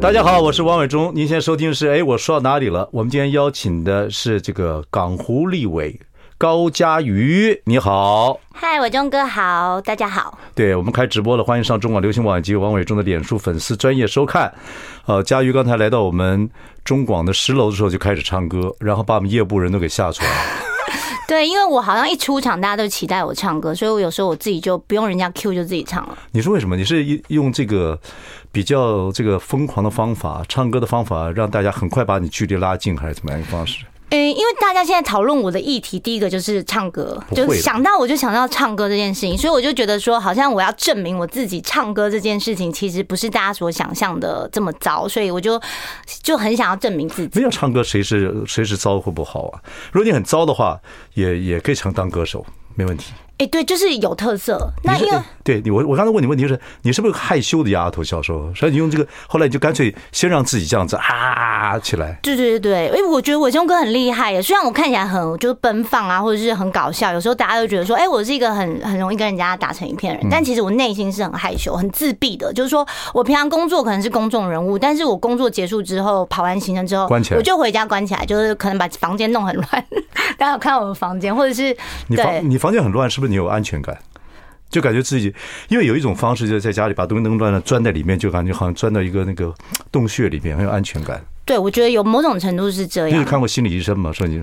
大家好，我是王伟忠。您现在收听的是哎，我说到哪里了？我们今天邀请的是这个港湖立委高佳瑜。你好，嗨，伟忠哥好，大家好。对，我们开直播了，欢迎上中广流行网及王伟忠的脸书粉丝专业收看。呃，佳瑜刚才来到我们中广的十楼的时候就开始唱歌，然后把我们业部人都给吓出来了。对，因为我好像一出场，大家都期待我唱歌，所以我有时候我自己就不用人家 Q，就自己唱了。你是为什么？你是用这个比较这个疯狂的方法，唱歌的方法，让大家很快把你距离拉近，还是怎么样一个方式？诶，因为大家现在讨论我的议题，第一个就是唱歌，就想到我就想到唱歌这件事情，所以我就觉得说，好像我要证明我自己唱歌这件事情，其实不是大家所想象的这么糟，所以我就就很想要证明自己。没有唱歌，谁是谁是糟或不好啊？如果你很糟的话，也也可以成当歌手，没问题。哎，对，就是有特色。那因为对你，我我刚才问你问题就是，你是不是害羞的丫头？小时候，所以你用这个，后来你就干脆先让自己这样子啊起来。对对对对，哎，我觉得伟忠哥很厉害耶。虽然我看起来很就是奔放啊，或者是很搞笑，有时候大家都觉得说，哎，我是一个很很容易跟人家打成一片人。但其实我内心是很害羞、很自闭的。就是说我平常工作可能是公众人物，但是我工作结束之后，跑完行程之后，关起来，我就回家关起来，就是可能把房间弄很乱。大家有看到我的房间，或者是你房你房间很乱，是不是你有安全感？就感觉自己，因为有一种方式，就是在家里把东西弄乱了，钻在里面，就感觉好像钻到一个那个洞穴里面，很有安全感。对，我觉得有某种程度是这样。你有看过心理医生吗？说你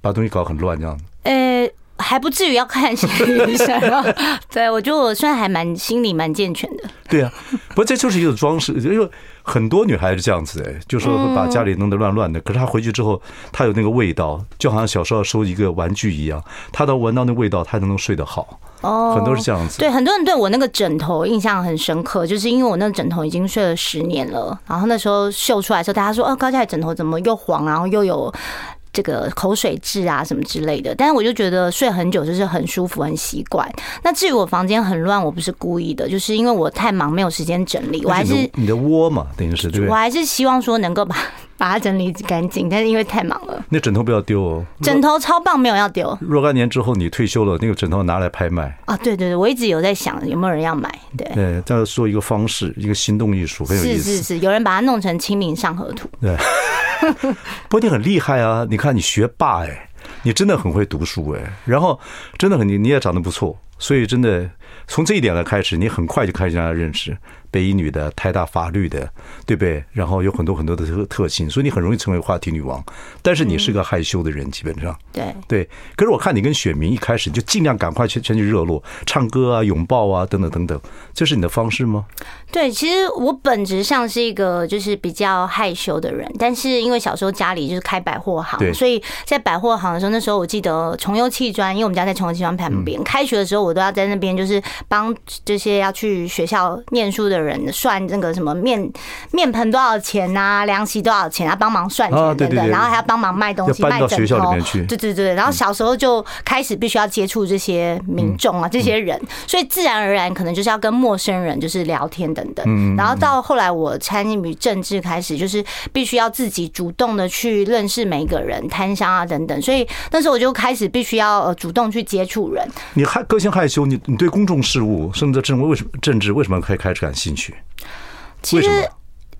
把东西搞很乱这样子。呃，还不至于要看心 理医生。对，我觉得我算还蛮心理蛮健全的。对啊，不过这就是一种装饰，因为很多女孩子这样子哎，就说会把家里弄得乱乱的。可是她回去之后，她有那个味道，就好像小时候收一个玩具一样，她都闻到那味道，她就能睡得好。哦，很多是这样子。对，很多人对我那个枕头印象很深刻，就是因为我那个枕头已经睡了十年了。然后那时候秀出来的时候，大家说：“哦，高嘉瑜枕头怎么又黄，然后又有这个口水渍啊什么之类的。”但是我就觉得睡很久就是很舒服、很习惯。那至于我房间很乱，我不是故意的，就是因为我太忙，没有时间整理。我还是你的窝嘛，等于是对。我还是希望说能够把。把它整理干净，但是因为太忙了，那枕头不要丢哦。枕头超棒，没有要丢。若干年之后你退休了，那个枕头拿来拍卖啊？对对对，我一直有在想有没有人要买。对对，这样说一个方式，一个心动艺术，很有意思。是是是，有人把它弄成《清明上河图》。对，不过你很厉害啊！你看你学霸哎，你真的很会读书哎，然后真的很你你也长得不错，所以真的从这一点来开始，你很快就开始让人家认识。北一女的、台大法律的，对不对？然后有很多很多的特特性，所以你很容易成为话题女王。但是你是个害羞的人，基本上。对对。可是我看你跟选民一开始就尽量赶快去先去热络，唱歌啊、拥抱啊等等等等，这是你的方式吗？对，其实我本质上是一个就是比较害羞的人，但是因为小时候家里就是开百货行，所以在百货行的时候，那时候我记得重优企专，因为我们家在重优企专旁边，开学的时候我都要在那边，就是帮这些要去学校念书的人。人算那个什么面面盆多少钱呐、啊？凉席多少钱啊？帮忙算钱等等，然后还要帮忙卖东西，卖枕头。对对对，然后小时候就开始必须要接触这些民众啊，这些人，所以自然而然可能就是要跟陌生人就是聊天等等。然后到后来我参与政治，开始就是必须要自己主动的去认识每一个人，摊商啊等等。所以那时候我就开始必须要呃主动去接触人。你害个性害羞，你你对公众事务，甚至政为什么政治为什么可以开始感兴趣？去，为什么？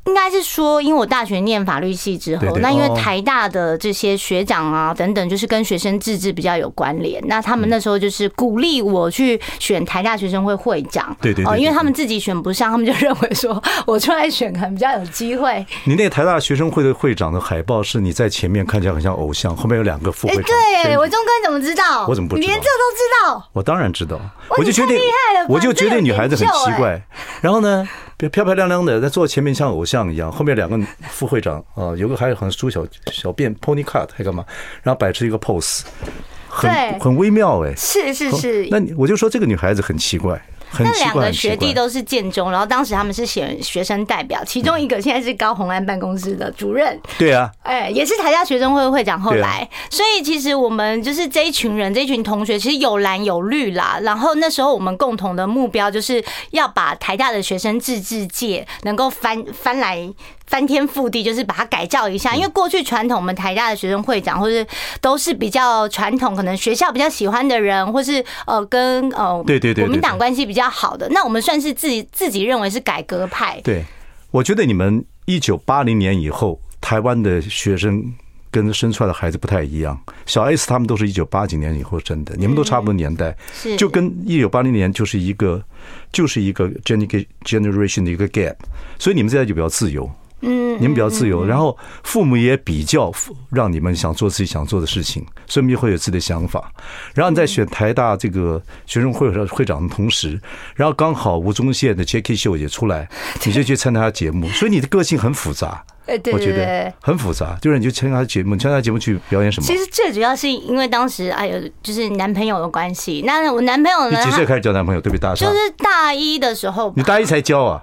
应该是说，因为我大学念法律系之后，那因为台大的这些学长啊等等，就是跟学生自治比较有关联。那他们那时候就是鼓励我去选台大学生会会长。对对哦，因为他们自己选不上，他们就认为说我出来选可能比较有机会。你那个台大学生会的会长的海报是你在前面看起来很像偶像，后面有两个副会长。对，我忠哥怎么知道？我怎么不知道？你连这都知道？我当然知道。我就觉得我就觉得女孩子很奇怪。然后呢？漂漂亮亮的在坐前面像偶像一样，后面两个副会长啊，有个还有好像梳小小辫 pony cut 还干嘛，然后摆出一个 pose，很很微妙哎，是是是。那我就说这个女孩子很奇怪，那两个学弟都是建中，然后当时他们是选学生代表，其中一个现在是高红安办公室的主任。对啊，哎，也是台大学生会会长。后来，所以其实我们就是这一群人，这一群同学，其实有蓝有绿啦。然后那时候我们共同的目标就是要把台大的学生自治界能够翻翻来。翻天覆地，就是把它改造一下。因为过去传统，我们台大的学生会长，或是都是比较传统，可能学校比较喜欢的人，或是呃跟呃对对对国民党关系比较好的。那我们算是自己自己认为是改革派。对，我觉得你们一九八零年以后，台湾的学生跟生出来的孩子不太一样。小 S 他们都是一九八几年以后生的，你们都差不多年代，是就跟一九八零年就是一个就是一个 generation 的一个 gap，所以你们现在就比较自由。嗯，你们比较自由，然后父母也比较让你们想做自己想做的事情，所以你会有自己的想法。然后你在选台大这个学生会会长的同时，然后刚好吴宗宪的 Jacky 秀也出来，你就去参加他节目，所以你的个性很复杂。哎，对，我觉得很复杂，就是你就参加他节目，参加节目去表演什么？其实最主要是因为当时哎呦，就是男朋友的关系。那我男朋友呢？你几岁开始交男朋友？对不对？大就是大一的时候，你大一才交啊？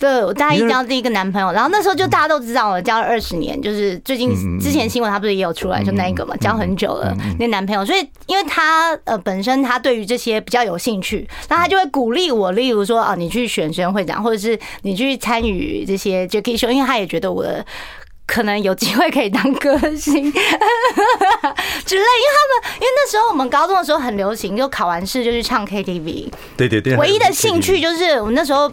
对，我大一交第一个男朋友，然后那时候就大家都知道我交了二十年，就是最近之前新闻他不是也有出来，就那一个嘛，交很久了那男朋友，所以因为他呃本身他对于这些比较有兴趣，那他就会鼓励我，例如说啊，你去选学生会长，或者是你去参与这些 Jacky Show，因为他也觉得我的。可能有机会可以当歌星 之类，因为他们因为那时候我们高中的时候很流行，就考完试就去唱 KTV。对对对。唯一的兴趣就是我们那时候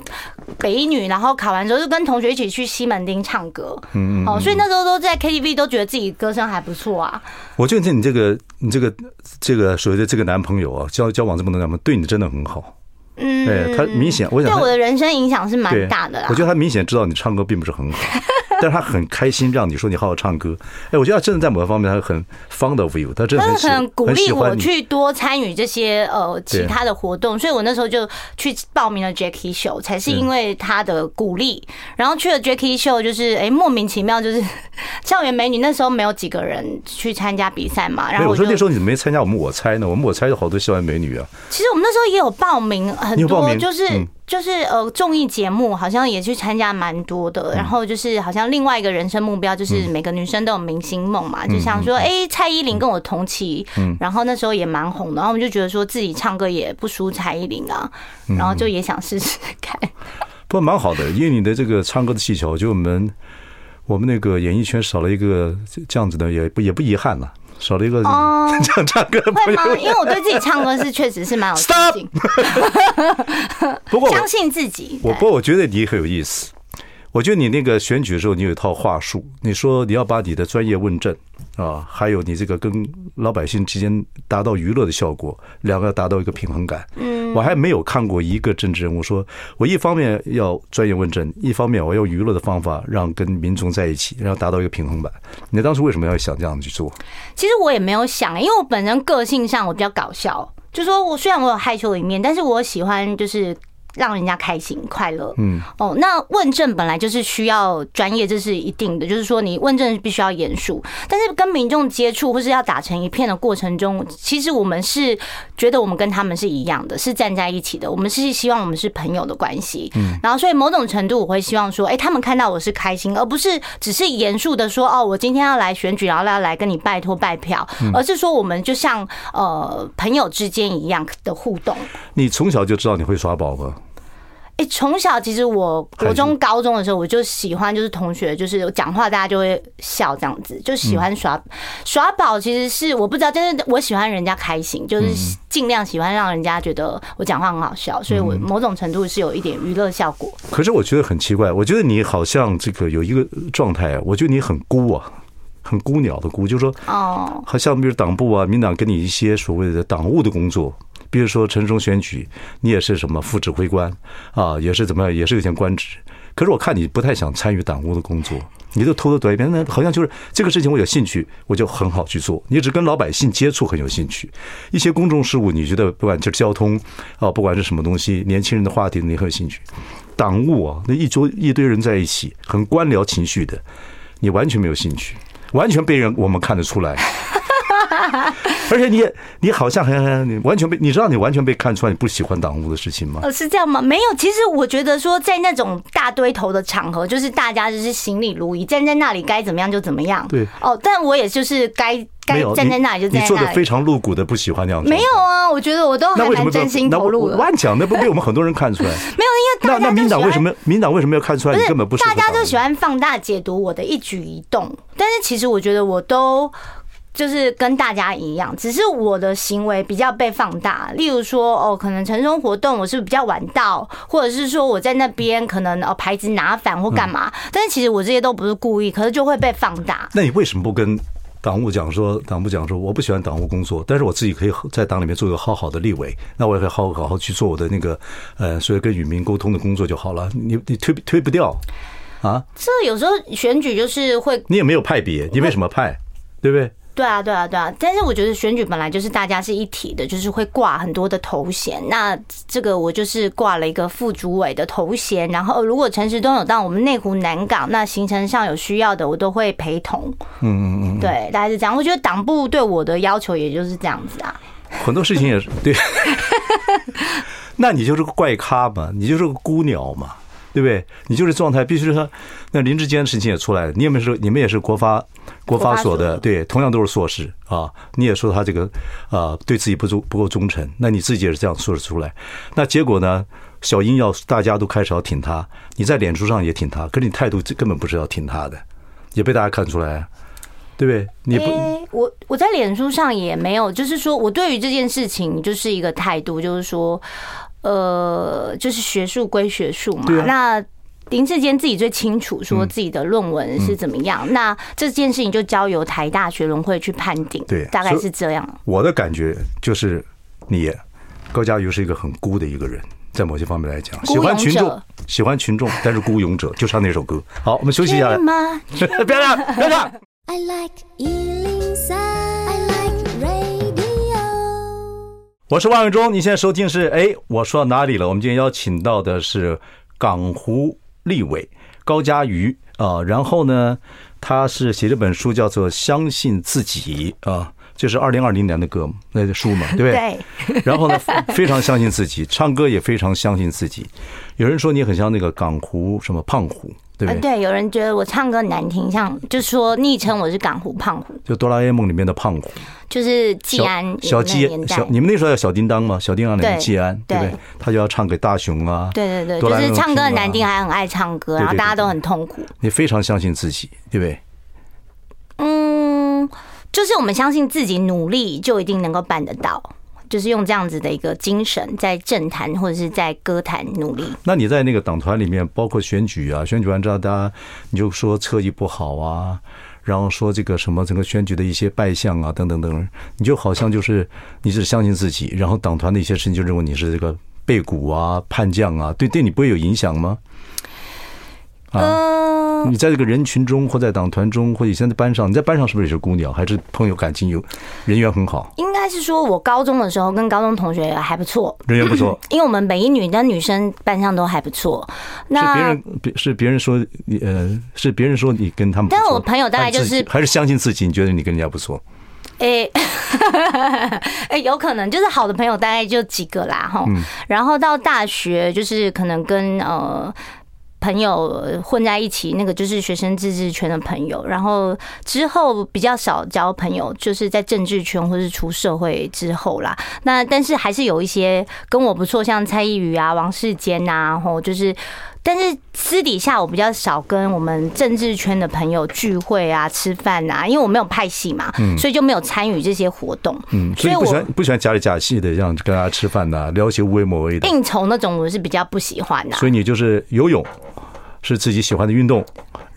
北一女，然后考完之后就跟同学一起去西门町唱歌。嗯嗯。哦，所以那时候都在 KTV 都觉得自己歌声还不错啊。我觉得你这个你这个这个所谓的这个男朋友啊，交交往这么多年，对你真的很好。嗯。对他明显，我想对我的人生影响是蛮大的啦。我觉得他明显知道你唱歌并不是很好。但是他很开心让你说你好好唱歌，哎，我觉得他真的在某个方面他很 fond of you，他真的很很鼓励我去多参与这些呃其他的活动，所以我那时候就去报名了 Jackie Show，，才是因为他的鼓励，然后去了 Jackie Show，，就是哎莫名其妙就是 校园美女那时候没有几个人去参加比赛嘛，然后我说那时候你怎么没参加我们我猜呢？我们我猜有好多校园美女啊。其实我们那时候也有报名很多，就是。就是呃，综艺节目好像也去参加蛮多的，然后就是好像另外一个人生目标就是每个女生都有明星梦嘛，就想说哎，蔡依林跟我同期，然后那时候也蛮红的，然后我们就觉得说自己唱歌也不输蔡依林啊，然后就也想试试看。不过蛮好的，因为你的这个唱歌的技巧，就我们我们那个演艺圈少了一个这样子的，也不也不遗憾了。少了一个哦，这样唱歌会吗？因为我对自己唱歌是确实是蛮有信心。不过相信自己。我不过我觉得你很有意思。我觉得你那个选举的时候，你有一套话术。你说你要把你的专业问政啊，还有你这个跟老百姓之间达到娱乐的效果，两个要达到一个平衡感。嗯，我还没有看过一个政治人物说，我一方面要专业问政，一方面我要娱乐的方法让跟民众在一起，然后达到一个平衡感。你当时为什么要想这样去做？其实我也没有想，因为我本人个性上我比较搞笑，就说我虽然我有害羞的一面，但是我喜欢就是。让人家开心快乐，嗯，哦，那问政本来就是需要专业，这是一定的。就是说，你问政必须要严肃，但是跟民众接触或是要打成一片的过程中，其实我们是觉得我们跟他们是一样的，是站在一起的。我们是希望我们是朋友的关系，嗯，然后所以某种程度我会希望说，哎，他们看到我是开心，而不是只是严肃的说，哦，我今天要来选举，然后要来跟你拜托拜票，而是说我们就像呃朋友之间一样的互动。你从小就知道你会耍宝吗？哎，从小其实我国中、高中的时候，我就喜欢就是同学，就是讲话大家就会笑这样子，就喜欢耍耍宝。其实是我不知道，但是我喜欢人家开心，就是尽量喜欢让人家觉得我讲话很好笑，所以我某种程度是有一点娱乐效果。可是我觉得很奇怪，我觉得你好像这个有一个状态啊，我觉得你很孤啊，很孤鸟的孤，就是说哦，好像比如党部啊、民党给你一些所谓的党务的工作。比如说陈时中选举，你也是什么副指挥官啊，也是怎么样，也是有点官职。可是我看你不太想参与党务的工作，你都偷偷躲一边，那好像就是这个事情我有兴趣，我就很好去做。你只跟老百姓接触很有兴趣，一些公众事务你觉得不管就是交通啊，不管是什么东西，年轻人的话题你很有兴趣。党务啊，那一桌一堆人在一起，很官僚情绪的，你完全没有兴趣，完全被人我们看得出来。而且你也你好像很很你完全被你知道你完全被看出来你不喜欢党务的事情吗？呃，是这样吗？没有，其实我觉得说在那种大堆头的场合，就是大家就是行礼如仪，站在那里该怎么样就怎么样。对。哦，但我也就是该该站在那里就站在那里。你做的非常露骨的，不喜欢那样子。没有啊，我觉得我都还蛮真心投入的。乱讲，那不被我们很多人看出来。没有，因为大家那那民党为什么民党为什么要看出来？你根本不是。大家都喜欢放大解读我的一举一动，但是其实我觉得我都。就是跟大家一样，只是我的行为比较被放大。例如说，哦，可能城中活动我是比较晚到，或者是说我在那边可能哦牌子拿反或干嘛。但是其实我这些都不是故意，可是就会被放大。那你为什么不跟党务讲说？党部讲说，我不喜欢党务工作，但是我自己可以在党里面做一个好好的立委，那我也可以好好好去做我的那个呃，所以跟与民沟通的工作就好了。你你推推不掉啊？这有时候选举就是会，你也没有派别，你为什么派？对不对？对啊，对啊，对啊！但是我觉得选举本来就是大家是一体的，就是会挂很多的头衔。那这个我就是挂了一个副主委的头衔。然后如果陈时东有到我们内湖南港，那行程上有需要的，我都会陪同。嗯嗯嗯，对，大概是这样。我觉得党部对我的要求也就是这样子啊。很多事情也是对。那你就是个怪咖嘛，你就是个孤鸟嘛。对不对？你就是状态，必须是说，那林志坚的事情也出来了。你有没有说，你们也是国发国发所的？对，同样都是硕士啊。你也说他这个啊，对自己不忠不够忠诚。那你自己也是这样说的出来。那结果呢？小英要大家都开始要挺他，你在脸书上也挺他，可是你态度根本不是要挺他的，也被大家看出来，对不对？你不，我我在脸书上也没有，就是说我对于这件事情就是一个态度，就是说。呃，就是学术归学术嘛。那林志坚自己最清楚，说自己的论文是怎么样。那这件事情就交由台大学伦会去判定。对，大概是这样。我的感觉就是，你高嘉瑜是一个很孤的一个人，在某些方面来讲，喜欢群众，喜欢群众，但是孤勇者，就唱那首歌。好，我们休息一下。不要唱，不要唱。I like 我是万永忠，你现在收听是哎，我说到哪里了？我们今天邀请到的是港湖立委高佳瑜啊，然后呢，他是写这本书叫做《相信自己》啊，就是二零二零年的歌那个书嘛，对不对？对。然后呢，非常相信自己，唱歌也非常相信自己。有人说你很像那个港湖什么胖虎。对，对，对有人觉得我唱歌难听，像就说昵称我是港湖胖虎，就哆啦 A 梦里面的胖虎，就是季安小季小，你们那时候叫小叮当吗？小叮当里面季安，对不对？他就要唱给大雄啊，对对对，就是唱歌很难听，还很爱唱歌，然后大家都很痛苦。你非常相信自己，对不对？嗯，就是我们相信自己，努力就一定能够办得到。就是用这样子的一个精神，在政坛或者是在歌坛努力。那你在那个党团里面，包括选举啊，选举完之后，大家你就说车技不好啊，然后说这个什么整个选举的一些败相啊，等等等，你就好像就是你只相信自己，然后党团的一些事情就认为你是这个背骨啊、叛将啊，对对你不会有影响吗？啊。你在这个人群中，或在党团中，或以前在班上，你在班上是不是也是姑娘，还是朋友感情有，人缘很好？应该是说，我高中的时候跟高中同学还不错，人缘不错。因为我们北一女的女生班上都还不错。那是别人别，是别人说你，呃，是别人说你跟他们。但是我朋友大概就是还是相信自己，你觉得你跟人家不错？哎，哎，有可能就是好的朋友大概就几个啦，哈。然后到大学就是可能跟呃。朋友混在一起，那个就是学生自治圈的朋友。然后之后比较少交朋友，就是在政治圈或是出社会之后啦。那但是还是有一些跟我不错，像蔡依宇啊、王世坚啊，然后就是，但是私底下我比较少跟我们政治圈的朋友聚会啊、吃饭啊，因为我没有派系嘛，所以就没有参与这些活动。嗯，所以不喜欢不喜欢假里假气的这样跟大家吃饭呐，聊一些无为某为的应酬那种，我是比较不喜欢的。所以你就是游泳。是自己喜欢的运动，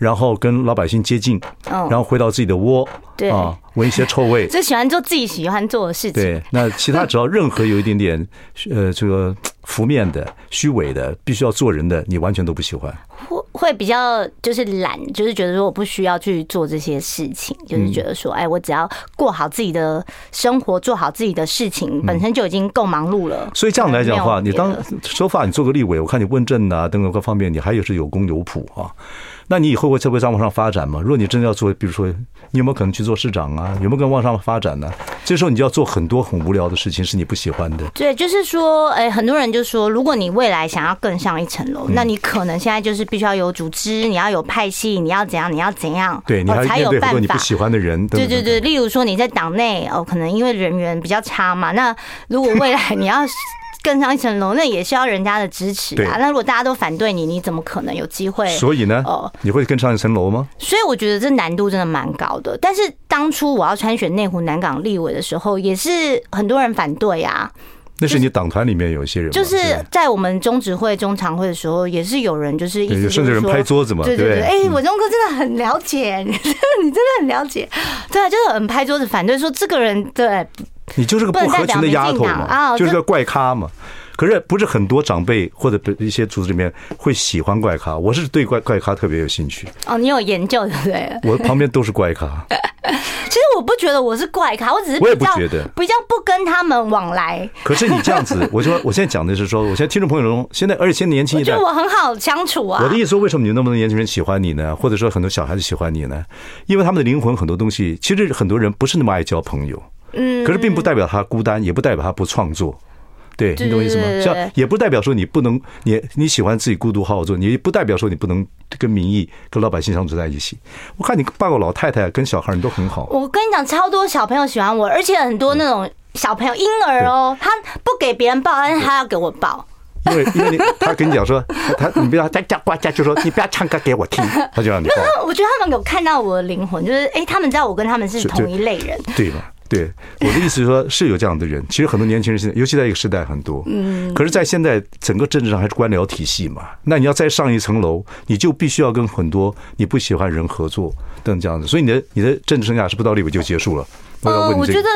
然后跟老百姓接近，然后回到自己的窝，对啊，闻一些臭味，就喜欢做自己喜欢做的事情。对，那其他只要任何有一点点 呃这个浮面的、虚伪的、必须要做人的，你完全都不喜欢。会会比较就是懒，就是觉得说我不需要去做这些事情，就是觉得说，哎，我只要过好自己的生活，做好自己的事情，本身就已经够忙碌了。所以这样来讲的话，你当说法，你做个立委，我看你问政啊等等各方面，你还有是有功有谱啊。那你以后会在往上发展吗？如果你真的要做，比如说，你有没有可能去做？市长啊？有没有更往上发展呢？这时候你就要做很多很无聊的事情，是你不喜欢的。对，就是说，哎，很多人就说，如果你未来想要更上一层楼，那你可能现在就是必须要有组织，你要有派系，你要怎样，你要怎样，对，你还才有办法。你不喜欢的人，对对对，例如说你在党内哦，可能因为人缘比较差嘛，那如果未来你要。更上一层楼，那也需要人家的支持啊。那如果大家都反对你，你怎么可能有机会？所以呢，哦，你会更上一层楼吗？所以我觉得这难度真的蛮高的。但是当初我要参选内湖南港立委的时候，也是很多人反对啊。那是你党团里面有一些人，就是在我们中执会、中常会的时候，也是有人就是一直甚至人拍桌子嘛，对对对。哎，文忠哥真的很了解，你真的很了解，对，就是很拍桌子反对说这个人对。你就是个不合群的丫头嘛，就是个怪咖嘛。可是不是很多长辈或者一些组织里面会喜欢怪咖，我是对怪怪咖特别有兴趣。哦，你有研究对不对？我旁边都是怪咖。其实我不觉得我是怪咖，我只是我也不觉得比较不跟他们往来。可是你这样子，我说我现在讲的是说，我现在听众朋友中，现在而且现在年轻一代，我觉得我很好相处啊。我的意思说，为什么你那么多年轻人喜欢你呢？或者说很多小孩子喜欢你呢？因为他们的灵魂很多东西，其实很多人不是那么爱交朋友。嗯，可是并不代表他孤单，也不代表他不创作，对，你懂我意思吗？像也不代表说你不能，你你喜欢自己孤独好好做，你不代表说你不能跟民意、跟老百姓相处在一起。我看你抱个老太太跟小孩，你都很好。我跟你讲，超多小朋友喜欢我，而且很多那种小朋友婴儿哦，他不给别人抱，但是他要给我抱。因为因为你他跟你讲说，他你不要在家呱家，就说你不要唱歌给我听，他就让你抱。我觉得他们有看到我的灵魂，就是哎，他们知道我跟他们是同一类人，对吧？对，我的意思是说，是有这样的人。其实很多年轻人现在，尤其在一个时代很多。嗯。可是，在现在整个政治上还是官僚体系嘛。那你要再上一层楼，你就必须要跟很多你不喜欢人合作等这样子。所以你的你的政治生涯是不到立委就结束了。呃，我觉得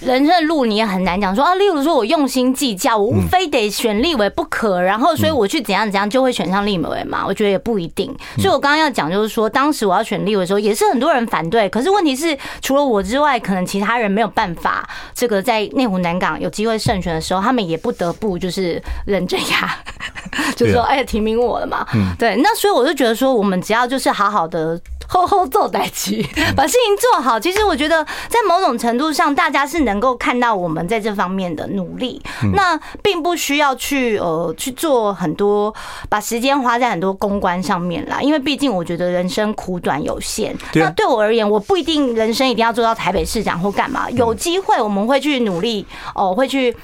人生的路你也很难讲说啊。例如说，我用心计较，我非得选立委不可，然后所以我去怎样怎样就会选上立委嘛？我觉得也不一定。所以我刚刚要讲就是说，当时我要选立委的时候，也是很多人反对。可是问题是，除了我之外，可能其他人没有办法。这个在内湖南港有机会胜选的时候，他们也不得不就是忍着牙，就是说，哎，提名我了嘛。对，那所以我就觉得说，我们只要就是好好的。好好做代志，把事情做好。其实我觉得，在某种程度上，大家是能够看到我们在这方面的努力。那并不需要去呃去做很多，把时间花在很多公关上面啦。因为毕竟我觉得人生苦短有限。那对我而言，我不一定人生一定要做到台北市长或干嘛。有机会我们会去努力哦，会去。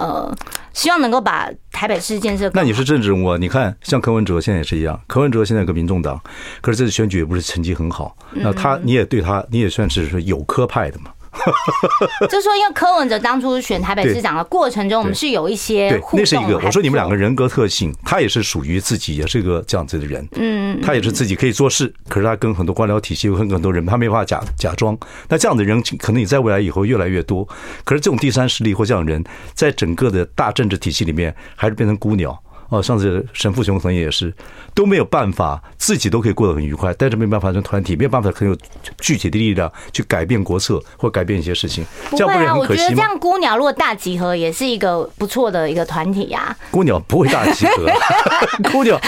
呃，希望能够把台北市建设。那你是政治人物啊？你看，像柯文哲现在也是一样。柯文哲现在跟民众党，可是这次选举也不是成绩很好。那他，你也对他，你也算是说有科派的嘛。就说，因为柯文哲当初选台北市长的过程中，我们是有一些互动。那是一个，我说你们两个人格特性，他也是属于自己，也是一个这样子的人。嗯，他也是自己可以做事，可是他跟很多官僚体系，跟很多人，他没办法假假装。那这样的人，可能你在未来以后越来越多。可是这种第三势力或这样的人，在整个的大政治体系里面，还是变成孤鸟。哦，上次沈富雄曾也是都没有办法，自己都可以过得很愉快，但是没办法成团体，没有办法很有具体的力量去改变国策或改变一些事情。不会啊，我觉得这样孤鸟如果大集合也是一个不错的一个团体呀。孤鸟不会大集合，孤鸟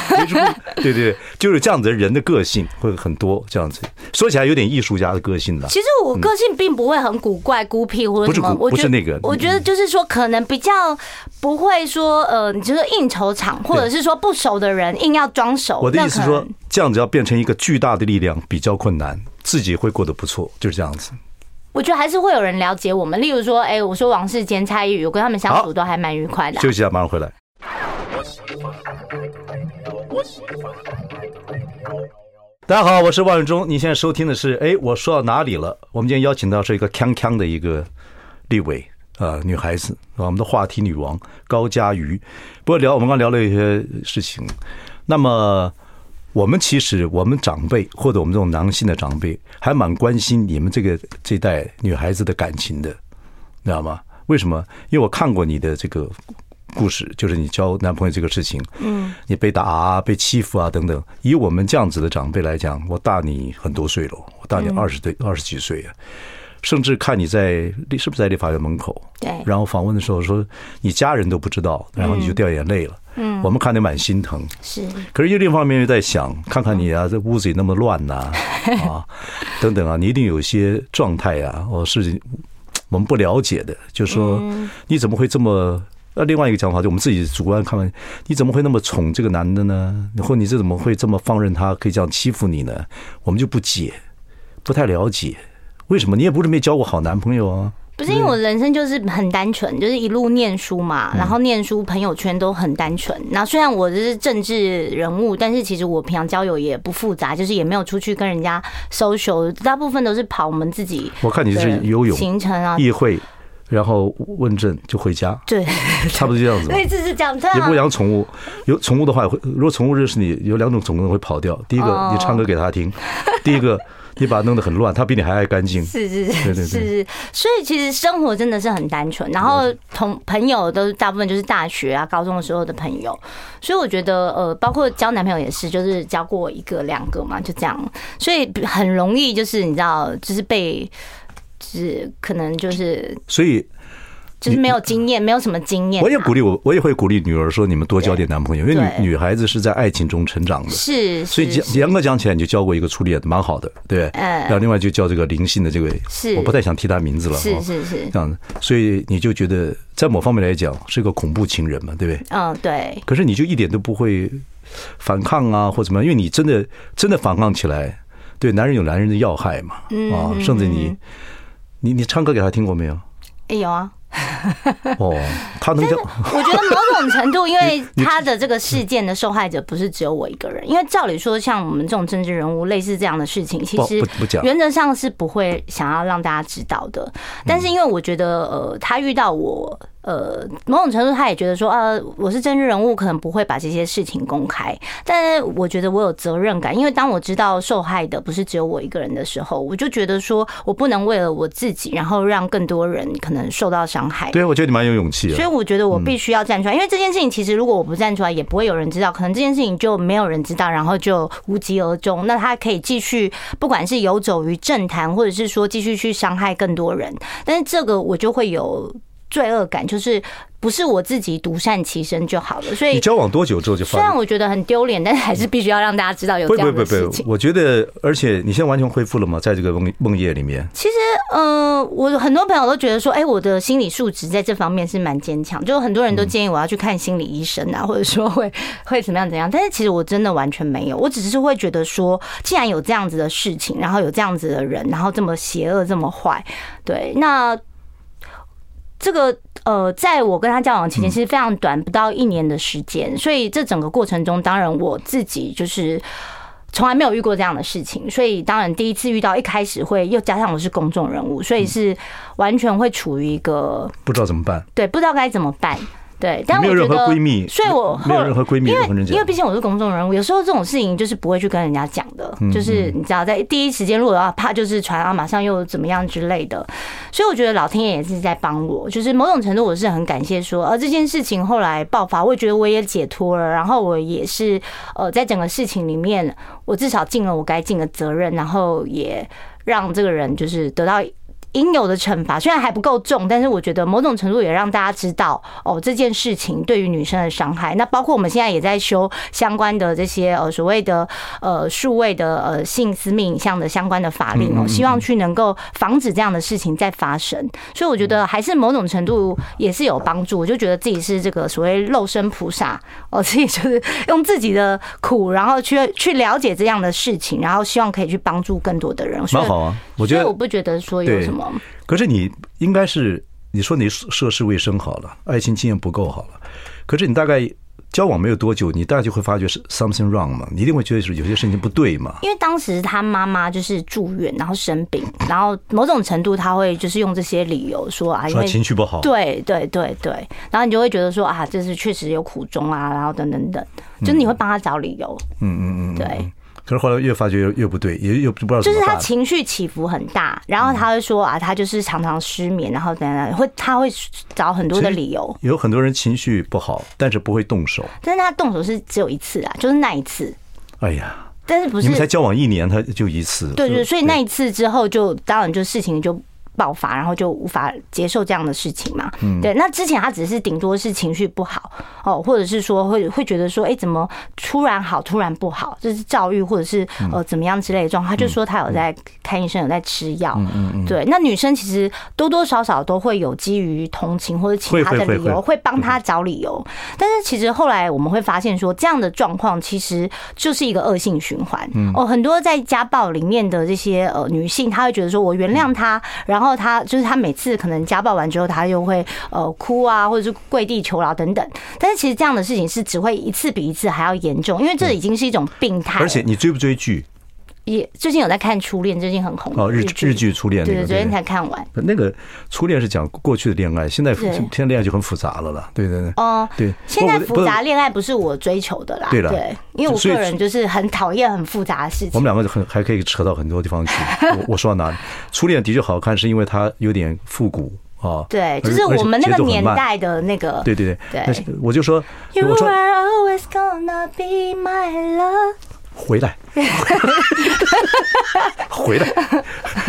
对对对，就是这样子的人的个性会很多，这样子说起来有点艺术家的个性的。其实我个性并不会很古怪、孤僻或者什么，不是那个，我觉得就是说可能比较不会说呃，你就是应酬场。或者是说不熟的人硬要装熟，我的意思是说，这样子要变成一个巨大的力量比较困难，自己会过得不错，就是这样子。我觉得还是会有人了解我们，例如说，哎，我说王世坚、蔡易余，我跟他们相处都还蛮愉快的。休息一下，马上回来。大家好，我是万永忠，你现在收听的是哎，我说到哪里了？我们今天邀请到是一个锵锵的一个立委。呃，女孩子啊，我们的话题女王高佳瑜。不过聊，我们刚聊了一些事情。那么，我们其实我们长辈或者我们这种男性的长辈，还蛮关心你们这个这代女孩子的感情的，你知道吗？为什么？因为我看过你的这个故事，就是你交男朋友这个事情，嗯，你被打啊，被欺负啊等等。以我们这样子的长辈来讲，我大你很多岁了，我大你二十岁二十几岁啊。甚至看你在是不是在立法院门口，对，然后访问的时候说你家人都不知道，然后你就掉眼泪了。嗯，我们看得蛮心疼。是，可是又另一方面又在想，看看你啊，这屋子里那么乱呐，啊，等等啊，你一定有一些状态啊，哦，是我们不了解的。就是说你怎么会这么？那另外一个讲法，就我们自己主观看看，你怎么会那么宠这个男的呢？或你这怎么会这么放任他可以这样欺负你呢？我们就不解，不太了解为什么。你也不是没交过好男朋友啊？不是因为我人生就是很单纯，就是一路念书嘛，然后念书朋友圈都很单纯。然后虽然我这是政治人物，但是其实我平常交友也不复杂，就是也没有出去跟人家 social，大部分都是跑我们自己。我看你是游泳行程啊，议会。然后问政就回家，对，差不多就这样子。类似是这样，也不会养宠物。有宠物的话，会如果宠物认识你，有两种宠物会跑掉。第一个，你唱歌给他听；第一个，你把它弄得很乱，它比你还爱干净。是是是，对对是是。所以其实生活真的是很单纯。然后同朋友都大部分就是大学啊、高中的时候的朋友。所以我觉得，呃，包括交男朋友也是，就是交过一个、两个嘛，就这样。所以很容易就是你知道，就是被。是可能就是，所以就是没有经验，没有什么经验。我也鼓励我，我也会鼓励女儿说：“你们多交点男朋友，因为女女孩子是在爱情中成长的。”是，所以严格讲起来，你就交过一个初恋，蛮好的，对。嗯。然后另外就叫这个灵性的这位，是我不太想提他名字了。是是是这样子，所以你就觉得在某方面来讲是个恐怖情人嘛，对不对？嗯，对。可是你就一点都不会反抗啊，或怎么样？因为你真的真的反抗起来，对男人有男人的要害嘛，啊，甚至你。你你唱歌给他听过没有？哎，有啊。哦，他能叫？我觉得某种程度，因为 他的这个事件的受害者不是只有我一个人。因为照理说，像我们这种政治人物，类似这样的事情，其实原则上是不会想要让大家知道的。但是因为我觉得，呃，他遇到我。呃，某种程度他也觉得说，呃，我是政治人物，可能不会把这些事情公开。但是我觉得我有责任感，因为当我知道受害的不是只有我一个人的时候，我就觉得说我不能为了我自己，然后让更多人可能受到伤害。对，我觉得你蛮有勇气的。所以我觉得我必须要站出来，因为这件事情其实如果我不站出来，也不会有人知道，可能这件事情就没有人知道，然后就无疾而终。那他可以继续，不管是游走于政坛，或者是说继续去伤害更多人，但是这个我就会有。罪恶感就是不是我自己独善其身就好了，所以你交往多久之后就发？虽然我觉得很丢脸，但是还是必须要让大家知道有这样的事情。我觉得，而且你现在完全恢复了吗？在这个梦梦夜里面，其实，呃，我很多朋友都觉得说，哎，我的心理素质在这方面是蛮坚强，就很多人都建议我要去看心理医生啊，或者说会会怎么样怎样。但是其实我真的完全没有，我只是会觉得说，既然有这样子的事情，然后有这样子的人，然后这么邪恶，这么坏，对，那。这个呃，在我跟他交往期间，其实非常短，不到一年的时间。所以这整个过程中，当然我自己就是从来没有遇过这样的事情。所以当然第一次遇到，一开始会又加上我是公众人物，所以是完全会处于一个不知道怎么办，对，不知道该怎么办。对，但没有任何闺蜜，所以我没有任何闺蜜，因为因为毕竟我是公众人物，有时候这种事情就是不会去跟人家讲的，就是你知道，在第一时间如果要怕就是传啊，马上又怎么样之类的，所以我觉得老天爷也是在帮我，就是某种程度我是很感谢说，而，这件事情后来爆发，我也觉得我也解脱了，然后我也是呃，在整个事情里面，我至少尽了我该尽的责任，然后也让这个人就是得到。应有的惩罚虽然还不够重，但是我觉得某种程度也让大家知道哦，这件事情对于女生的伤害。那包括我们现在也在修相关的这些呃所谓的呃数位的呃性私密影像的相关的法令哦，希望去能够防止这样的事情再发生。所以我觉得还是某种程度也是有帮助。我就觉得自己是这个所谓肉身菩萨哦，自己就是用自己的苦，然后去去了解这样的事情，然后希望可以去帮助更多的人。蛮好啊，我觉得我不觉得说有什么。可是你应该是你说你涉世未深好了，爱情经验不够好了。可是你大概交往没有多久，你大概就会发觉是 something wrong 嘛？你一定会觉得是有些事情不对嘛？因为当时他妈妈就是住院，然后生病，然后某种程度他会就是用这些理由说啊，因为情绪不好。对对对对，然后你就会觉得说啊，这是确实有苦衷啊，然后等等等，就是你会帮他找理由。嗯嗯嗯，对。可是后来越发觉越越不对，也又不知道。就是他情绪起伏很大，然后他会说啊，他就是常常失眠，然后等等，会他会找很多的理由。有很多人情绪不好，但是不会动手。但是他动手是只有一次啊，就是那一次。哎呀，但是不是你们才交往一年，他就一次。对对，所以那一次之后就，就当然就事情就爆发，然后就无法接受这样的事情嘛。嗯，对。那之前他只是顶多是情绪不好哦，或者是说会会觉得说，哎，怎么突然好，突然不好，这是躁郁或者是呃怎么样之类的状况。他就说他有在看医生，有在吃药。嗯嗯。对，那女生其实多多少少都会有基于同情或者其他的理由，会帮他找理由。但是其实后来我们会发现说，这样的状况其实就是一个恶性循环。哦，很多在家暴里面的这些呃女性，她会觉得说我原谅他，然后。然后他就是他每次可能家暴完之后，他又会呃哭啊，或者是跪地求饶等等。但是其实这样的事情是只会一次比一次还要严重，因为这已经是一种病态。而且你追不追剧？也最近有在看《初恋》，最近很红哦，日日剧《初恋》。对对，昨天才看完。那个《初恋》是讲过去的恋爱，现在现在恋爱就很复杂了啦。对对对。哦，对。现在复杂恋爱不是我追求的啦。对了，对，因为我个人就是很讨厌很复杂的事情。我们两个很还可以扯到很多地方去。我我说到哪里？《初恋》的确好看，是因为它有点复古哦。对，就是我们那个年代的那个。对对对。对。我就说。You are 回来，回来！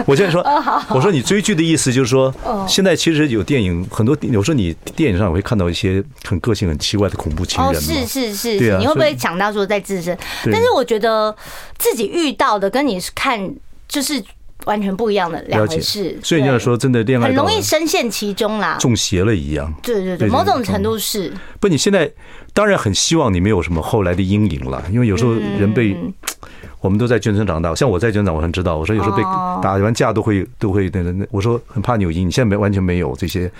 我现在说，我说你追剧的意思就是说，现在其实有电影很多，有时候你电影上也会看到一些很个性、很奇怪的恐怖情人。是是是，对啊，你会不会想到说在自身？但是我觉得自己遇到的跟你看就是完全不一样的两回事。所以你要说真的，恋爱很容易深陷其中啦，中邪了一样。对对对，某种程度是。不，你现在。当然很希望你没有什么后来的阴影了，因为有时候人被我们都在眷村长大，像我在眷村长，我很知道。我说有时候被打完架都会都会那那，我说很怕你有阴影。现在没完全没有这些，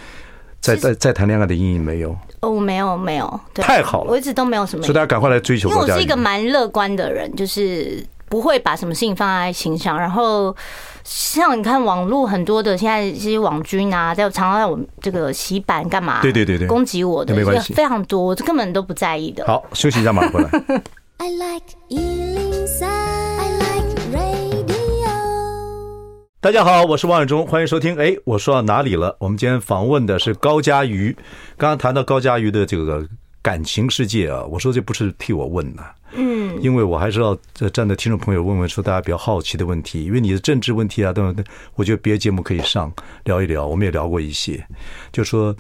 在在在谈恋爱的阴影没有。哦，没有没有，太好了，我一直都没有什么。所以大家赶快来追求。因为我是一个蛮乐观的人，就是不会把什么事情放在心上，然后。像你看网络很多的现在这些网军啊，在常常在我们这个洗版干嘛？对对对对，攻击我的，没关系，非常多，我根本都不在意的。好，休息一下，马上回来。I like 大家好，我是王伟忠，欢迎收听。哎，我说到哪里了？我们今天访问的是高嘉瑜。刚刚谈到高嘉瑜的这个感情世界啊，我说这不是替我问的。嗯，因为我还是要站在听众朋友问问说大家比较好奇的问题，因为你的政治问题啊等等，我觉得别的节目可以上聊一聊。我们也聊过一些，就说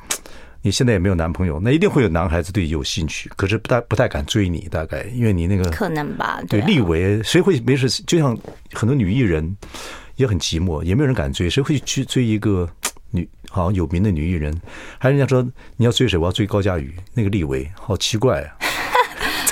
你现在也没有男朋友，那一定会有男孩子对你有兴趣，可是不太不太敢追你，大概因为你那个可能吧？对，立维谁会没事？就像很多女艺人也很寂寞，也没有人敢追，谁会去追一个女好像有名的女艺人？还人家说你要追谁？我要追高佳宇那个立维，好奇怪啊！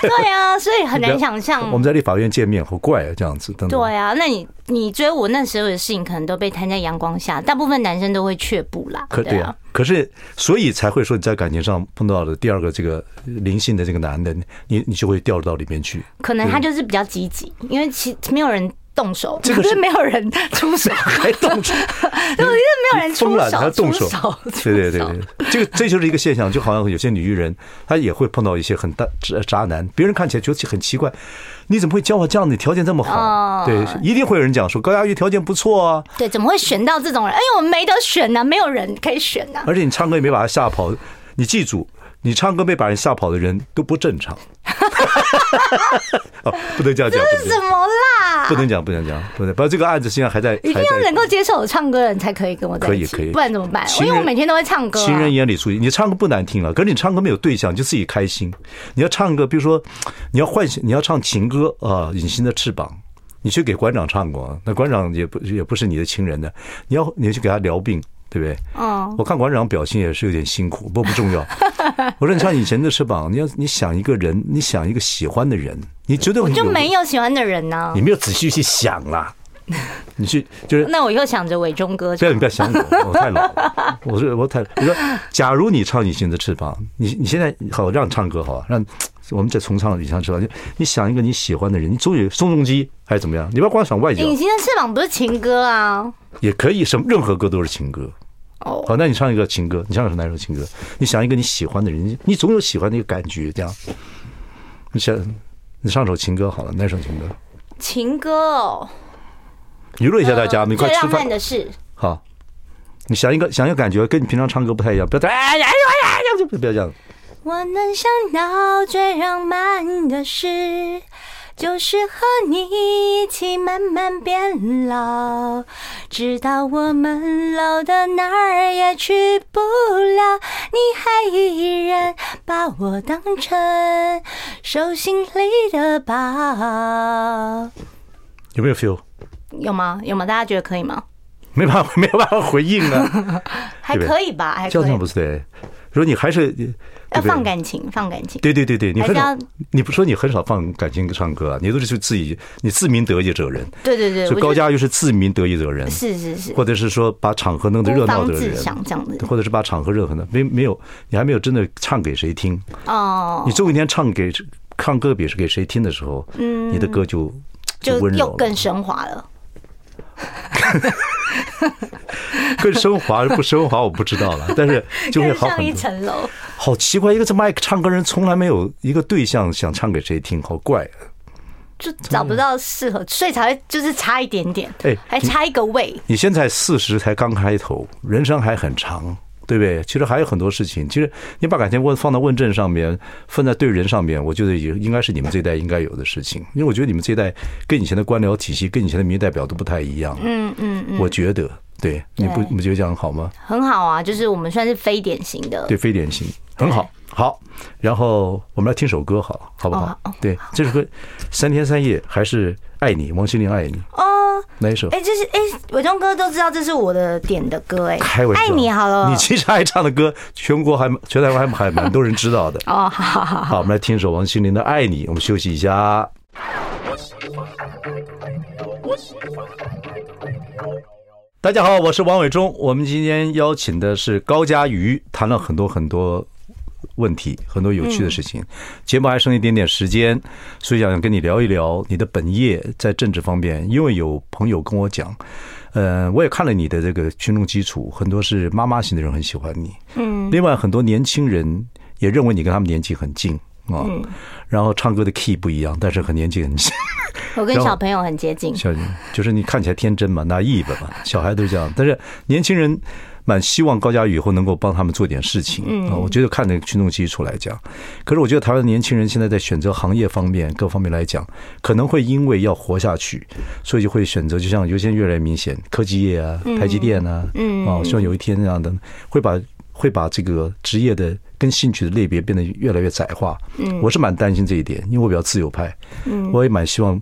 对啊，所以很难想象。我们在立法院见面，好怪啊，这样子。对啊，那你你追我那时候的事情，可能都被摊在阳光下，大部分男生都会却步啦。可对啊，可是所以才会说你在感情上碰到的第二个这个灵性的这个男的，你你就会掉入到里面去。可能他就是比较积极，因为其没有人。动手，这个是没有人出手，还动手，因为没有人出手，还动手，对对对对，这个这就是一个现象，就好像有些女艺人，她也会碰到一些很大渣男，别人看起来觉得很奇怪，你怎么会教我这样？你条件这么好，对，一定会有人讲说高佳瑜条件不错啊，对，怎么会选到这种人？哎呦，我们没得选呐，没有人可以选呐，而且你唱歌也没把他吓跑，你记住。你唱歌被把人吓跑的人都不正常，哦，不能这样讲，这是什么啦？不能讲，不能讲，不能。不，这个案子现在还在，一定要能够接受我唱歌的人才可以跟我在一起，可以可以，不然怎么办？因为我每天都会唱歌，情人眼里出西。你唱歌不难听了，可是你唱歌没有对象，就自己开心。你要唱歌，比如说你要唤醒，你要唱情歌啊，隐形的翅膀，你去给馆长唱过，那馆长也不也不是你的情人的，你要你要去给他疗病。对不对？哦，我看馆长表情也是有点辛苦，不过不重要。我说你像以前的翅膀，你要你想一个人，你想一个喜欢的人，你绝对我就没有喜欢的人呢。你没有仔细去想啦，你去就是。那我以后想着伟忠哥。不要你不要想我，我太老了。我说我太，你说假如你唱隐形的翅膀，你你现在好让你唱歌好，让我们再重唱隐形的翅膀。你想一个你喜欢的人，你总有宋仲基还是怎么样？你不要光想外景。隐形的翅膀不是情歌啊？也可以，什么任何歌都是情歌。哦，好，那你唱一个情歌，你唱的是哪首情歌？你想一个你喜欢的人，你总有喜欢的一个感觉，这样。你想，你唱首情歌好了，哪首情歌？情歌哦，娱乐一下大家，你快吃饭。的事。好，你想一个，想一个感觉，跟你平常唱歌不太一样，不要哎呀哎呀哎呀，就不要这样。我能想到最浪漫的事。就是和你一起慢慢变老，直到我们老的哪儿也去不了，你还依然把我当成手心里的宝。有没有 feel？有吗？有吗？大家觉得可以吗？没办法，没有办法回应啊。还可以吧？还可以。这样不是对。如果你还是要放感情，放感情。对对对对，你很少，你不说你很少放感情唱歌啊？你都是自己，你自鸣得意者人。对对对，所以高嘉瑜是自鸣得意者人。是是是。或者是说把场合弄得热闹的人。这样子。或者是把场合热闹的，没没有，你还没有真的唱给谁听。哦。你总有一天唱给唱歌给是给谁听的时候，嗯，你的歌就就又更升华了。更升华不升华我不知道了，但是 就会好很多。一层楼，好奇怪，一个这麦克唱歌人从来没有一个对象想唱给谁听，好怪，就找不到适合，所以才会就是差一点点，哎，还差一个位。你现在四十才刚开头，人生还很长。对不对？其实还有很多事情。其实你把感情问放到问政上面，放在对人上面，我觉得也应该是你们这一代应该有的事情。因为我觉得你们这一代跟以前的官僚体系、跟以前的民意代表都不太一样。嗯嗯嗯，我觉得，对，你不你不觉得这样好吗？很好啊，就是我们算是非典型的。对，非典型，很好。好，然后我们来听首歌，好，好不好？对，这首歌三天三夜还是爱你，王心凌爱你。哦，哪一首？哎，这是哎，伟忠哥都知道这是我的点的歌，哎，开玩笑，爱你好了。你其实爱唱的歌，全国还全台湾还还蛮多人知道的。哦，好好好，我们来听一首王心凌的《爱你》，我们休息一下。大家好，我是王伟忠，我们今天邀请的是高佳瑜，谈了很多很多。问题很多有趣的事情，节目还剩一点点时间，所以想跟你聊一聊你的本业在政治方面。因为有朋友跟我讲，呃，我也看了你的这个群众基础，很多是妈妈型的人很喜欢你。嗯，另外很多年轻人也认为你跟他们年纪很近啊。然后唱歌的 key 不一样，但是很年纪很近。我跟小朋友很接近，小就是你看起来天真嘛，naive 嘛，小孩都是这样，但是年轻人。蛮希望高嘉宇以后能够帮他们做点事情啊！我觉得看那个群众基础来讲，可是我觉得台湾的年轻人现在在选择行业方面各方面来讲，可能会因为要活下去，所以就会选择，就像有些越来越明显，科技业啊、台积电啊，嗯。啊，希望有一天这样的会把会把这个职业的跟兴趣的类别变得越来越窄化。嗯。我是蛮担心这一点，因为我比较自由派，嗯。我也蛮希望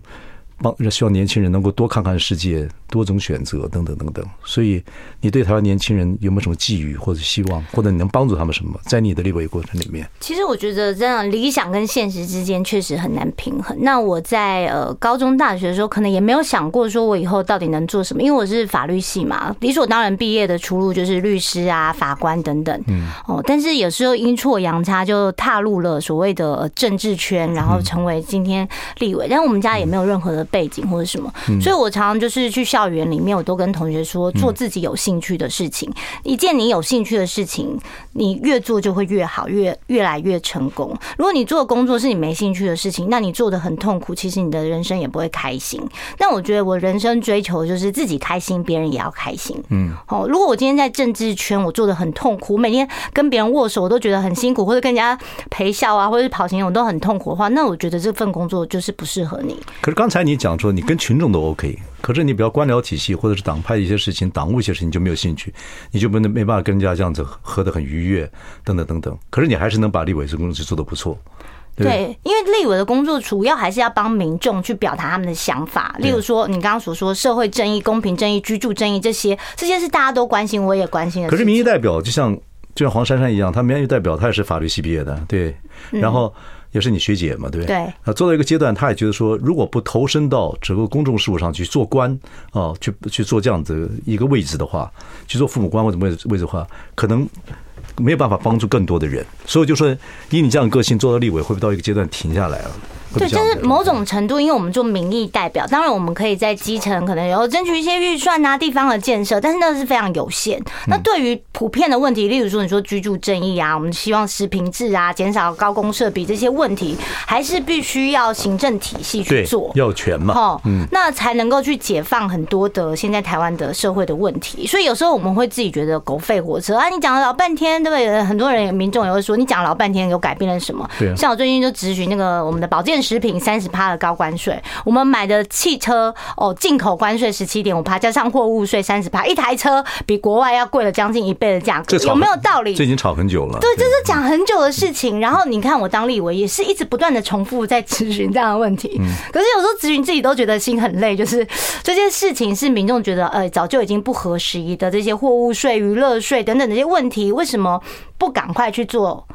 帮，希望年轻人能够多看看世界。多种选择，等等等等，所以你对台湾年轻人有没有什么寄语或者希望，或者你能帮助他们什么？在你的立委过程里面，其实我觉得这样理想跟现实之间确实很难平衡。那我在呃高中、大学的时候，可能也没有想过说我以后到底能做什么，因为我是法律系嘛，理所当然毕业的出路就是律师啊、法官等等。嗯哦，但是有时候阴错阳差就踏入了所谓的政治圈，然后成为今天立委。但我们家也没有任何的背景或者什么，所以我常常就是去校园里面，我都跟同学说，做自己有兴趣的事情。一件你有兴趣的事情，你越做就会越好，越越来越成功。如果你做的工作是你没兴趣的事情，那你做的很痛苦，其实你的人生也不会开心。但我觉得我人生追求就是自己开心，别人也要开心。嗯，好。如果我今天在政治圈，我做的很痛苦，每天跟别人握手，我都觉得很辛苦，或者跟人家陪笑啊，或者是跑行，我都很痛苦的话，那我觉得这份工作就是不适合你。可是刚才你讲说，你跟群众都 OK。可是你比较官僚体系或者是党派的一些事情，党务一些事情就没有兴趣，你就不能没办法跟人家这样子喝得很愉悦，等等等等。可是你还是能把立委这工作做得不错，对，因为立委的工作主要还是要帮民众去表达他们的想法，例如说你刚刚所说社会正义、公平正义、居住正义这些，这些是大家都关心，我也关心的。可是民意代表就像就像黄珊珊一样，他民意代表他也是法律系毕业的，对，然后。也是你学姐嘛，对不对？对。啊，做到一个阶段，他也觉得说，如果不投身到整个公众事务上去做官啊，去去做这样子一个位置的话，去做父母官或者位置位置的话，可能没有办法帮助更多的人。所以就说，以你这样的个性做到立委，会不会到一个阶段停下来了？对，就是某种程度，因为我们做民意代表，当然我们可以在基层可能有争取一些预算啊、地方的建设，但是那是非常有限。那对于普遍的问题，例如说你说居住正义啊，我们希望食品制啊，减少高公设比这些问题，还是必须要行政体系去做，要权嘛，哦，嗯，那才能够去解放很多的现在台湾的社会的问题。所以有时候我们会自己觉得狗吠火车啊，你讲了老半天，对不对？很多人民众也会说，你讲了老半天有改变了什么？对，像我最近就咨询那个我们的保健鲜食品三十趴的高关税，我们买的汽车哦，进口关税十七点五趴，加上货物税三十趴，一台车比国外要贵了将近一倍的价格，有没有道理？这已经吵很久了。对，这是讲很久的事情。然后你看，我当立委也是一直不断的重复在咨询这样的问题。可是有时候咨询自己都觉得心很累，就是这件事情是民众觉得，呃，早就已经不合时宜的这些货物税、娱乐税等等这些问题，为什么不赶快去做？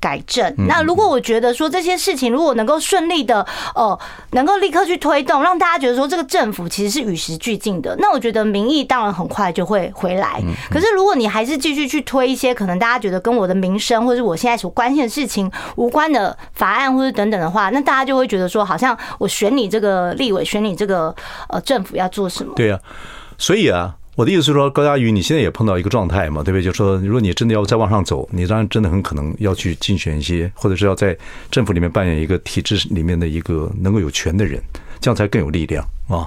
改正。那如果我觉得说这些事情如果能够顺利的哦，能够立刻去推动，让大家觉得说这个政府其实是与时俱进的，那我觉得民意当然很快就会回来。可是如果你还是继续去推一些可能大家觉得跟我的民生或者我现在所关心的事情无关的法案或者等等的话，那大家就会觉得说好像我选你这个立委，选你这个呃政府要做什么？对啊，所以啊。我的意思是说，高佳瑜，你现在也碰到一个状态嘛，对不对？就是说，如果你真的要再往上走，你当然真的很可能要去竞选一些，或者是要在政府里面扮演一个体制里面的一个能够有权的人，这样才更有力量啊。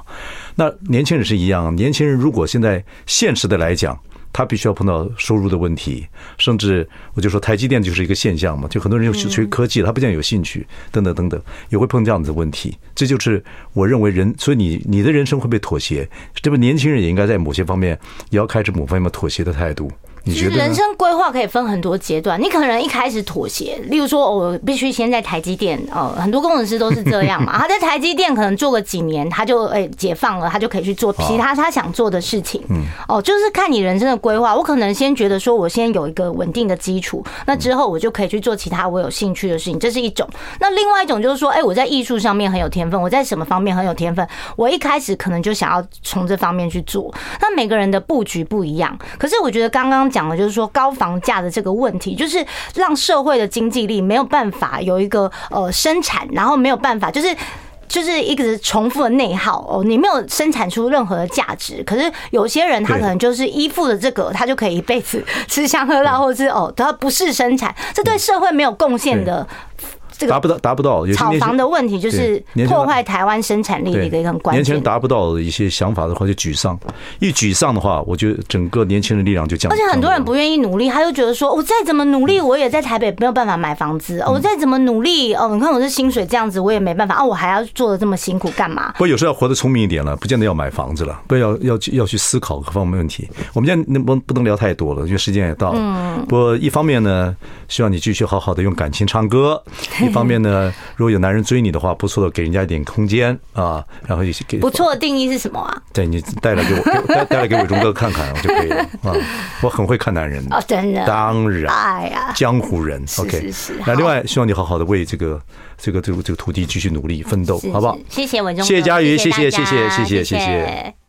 那年轻人是一样，年轻人如果现在现实的来讲。他必须要碰到收入的问题，甚至我就说台积电就是一个现象嘛，就很多人又学科技，他不见有兴趣，等等等等，也会碰这样子的问题。这就是我认为人，所以你你的人生会被妥协？这不年轻人也应该在某些方面也要开始某方面妥协的态度。其实人生规划可以分很多阶段，你可能一开始妥协，例如说，我必须先在台积电，呃，很多工程师都是这样嘛。他在台积电可能做个几年，他就诶解放了，他就可以去做其他他想做的事情。哦，就是看你人生的规划。我可能先觉得说，我先有一个稳定的基础，那之后我就可以去做其他我有兴趣的事情，这是一种。那另外一种就是说，哎，我在艺术上面很有天分，我在什么方面很有天分，我一开始可能就想要从这方面去做。那每个人的布局不一样，可是我觉得刚刚讲。讲的就是说高房价的这个问题，就是让社会的经济力没有办法有一个呃生产，然后没有办法就是就是一直重复的内耗哦，你没有生产出任何的价值。可是有些人他可能就是依附了这个，他就可以一辈子 吃香喝辣，或者是哦，他不是生产，这对社会没有贡献的。达不到，达不到。炒房的问题就是破坏台湾生产力的一个很关键。年轻人达不到的一些想法的话，就沮丧。一沮丧的话，我觉得整个年轻人力量就降。而且很多人不愿意努力，他就觉得说，我再怎么努力，我也在台北没有办法买房子。我再怎么努力，哦，你看我这薪水这样子，我也没办法。啊，我还要做的这么辛苦干嘛？不过有时候要活得聪明一点了，不见得要买房子了，不要要去要去思考各方面问题。我们现在能不不能聊太多了，因为时间也到了。嗯。不过一方面呢，希望你继续好好的用感情唱歌；一方面呢。如果有男人追你的话，不错的，给人家一点空间啊，然后一些给不错的定义是什么啊？对，你带来给我，带带来给伟忠哥看看就可以了啊。我很会看男人哦，真的，当然，哎呀，江湖人，OK。那另外，希望你好好的为这个这个这个这个土地继续努力奋斗，好不好？谢谢伟忠，谢谢佳瑜，谢谢谢谢谢谢谢谢。